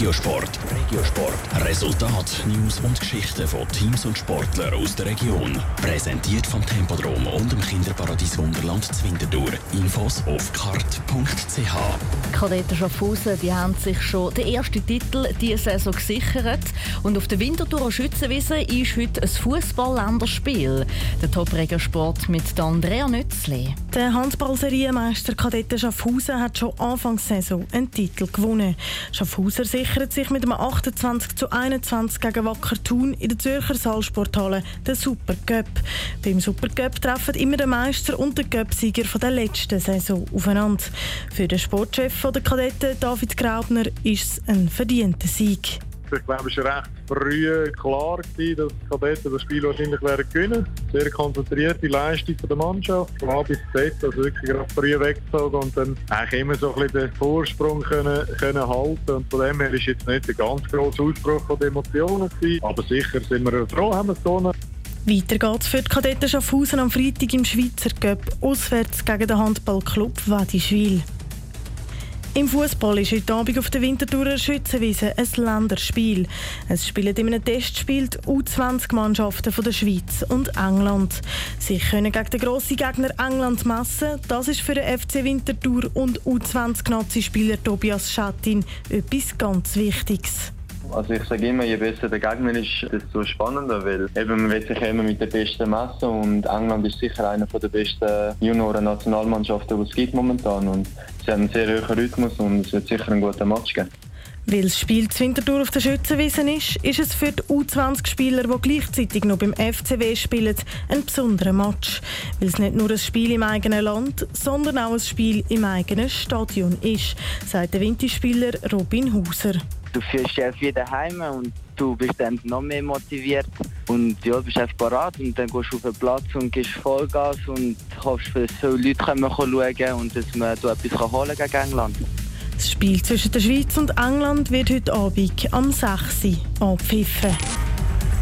Regiosport. Regiosport. Resultat, News und Geschichten von Teams und Sportlern aus der Region. Präsentiert vom Tempodrom und dem Kinderparadies Wunderland Zwinterdur. Infos auf kart.ch. Kadetten Schaffhausen die haben sich schon den ersten Titel diese Saison gesichert. Und auf der Winterthur Schützenwiese ist heute ein Fußball-Länderspiel. Der Top-Regiosport mit Andrea Nützli. Der Handball-Serienmeister Kadetten Schaffhausen hat schon Anfangssaison einen Titel gewonnen. Schaffhauser sichert sich mit einem 28 zu 21 gegen Wacker Thun in der Zürcher Saalsporthalle den Supercup. Beim Supercup treffen immer der Meister und der Cup-Sieger der letzten Saison aufeinander. Für den Sportchef der Kadetten, David Graubner, ist es ein verdienter Sieg. Ich glaube, es war recht früh klar, gewesen, dass die Kadetten das Spiel wahrscheinlich werden gewinnen. Sehr konzentrierte Leistung der Mannschaft, von A bis Z, also wirklich gerade früh weggezogen und dann eigentlich immer so ein bisschen den Vorsprung können, können halten. Und von dem her ist jetzt nicht ein ganz grosser Ausbruch von Emotionen gewesen. Aber sicher sind wir froh, haben wir es gewonnen. Weiter geht's für die Kadetten Schaffhausen am Freitag im Schweizer Cup auswärts gegen den Handballclub Wadischwil. Im Fußball ist heute Abend auf der Winterthurer Schützenwiese ein Länderspiel. Es spielen in einem Testspiel die U20-Mannschaften von der Schweiz und England. Sie können gegen den grossen Gegner England messen. Das ist für den FC Winterthur und U20-Nazi-Spieler Tobias Schattin etwas ganz Wichtiges. Also ich sage immer, je besser der Gegner ist, desto spannender, weil eben man will sich immer mit den Besten messen und England ist sicher einer der besten Junioren-Nationalmannschaften, die es gibt momentan und sie haben einen sehr hohen Rhythmus und es wird sicher ein guter Match geben. Weil das Spiel zu Winterthur auf der Schützenwiese ist, ist es für die U20-Spieler, die gleichzeitig noch beim FCW spielen, ein besonderer Match. Weil es nicht nur ein Spiel im eigenen Land, sondern auch ein Spiel im eigenen Stadion ist, sagt der Winterspieler Robin Hauser. Du fühlst dich wie daheim und du bist dann noch mehr motiviert und ja, bist einfach parat und dann gehst du auf den Platz und gibst Vollgas und hoffst, dass so Leute kommen schauen und dass man da etwas holen kann gegen England. Das Spiel zwischen der Schweiz und England wird heute Abend am 6. Uhr abpfiffen.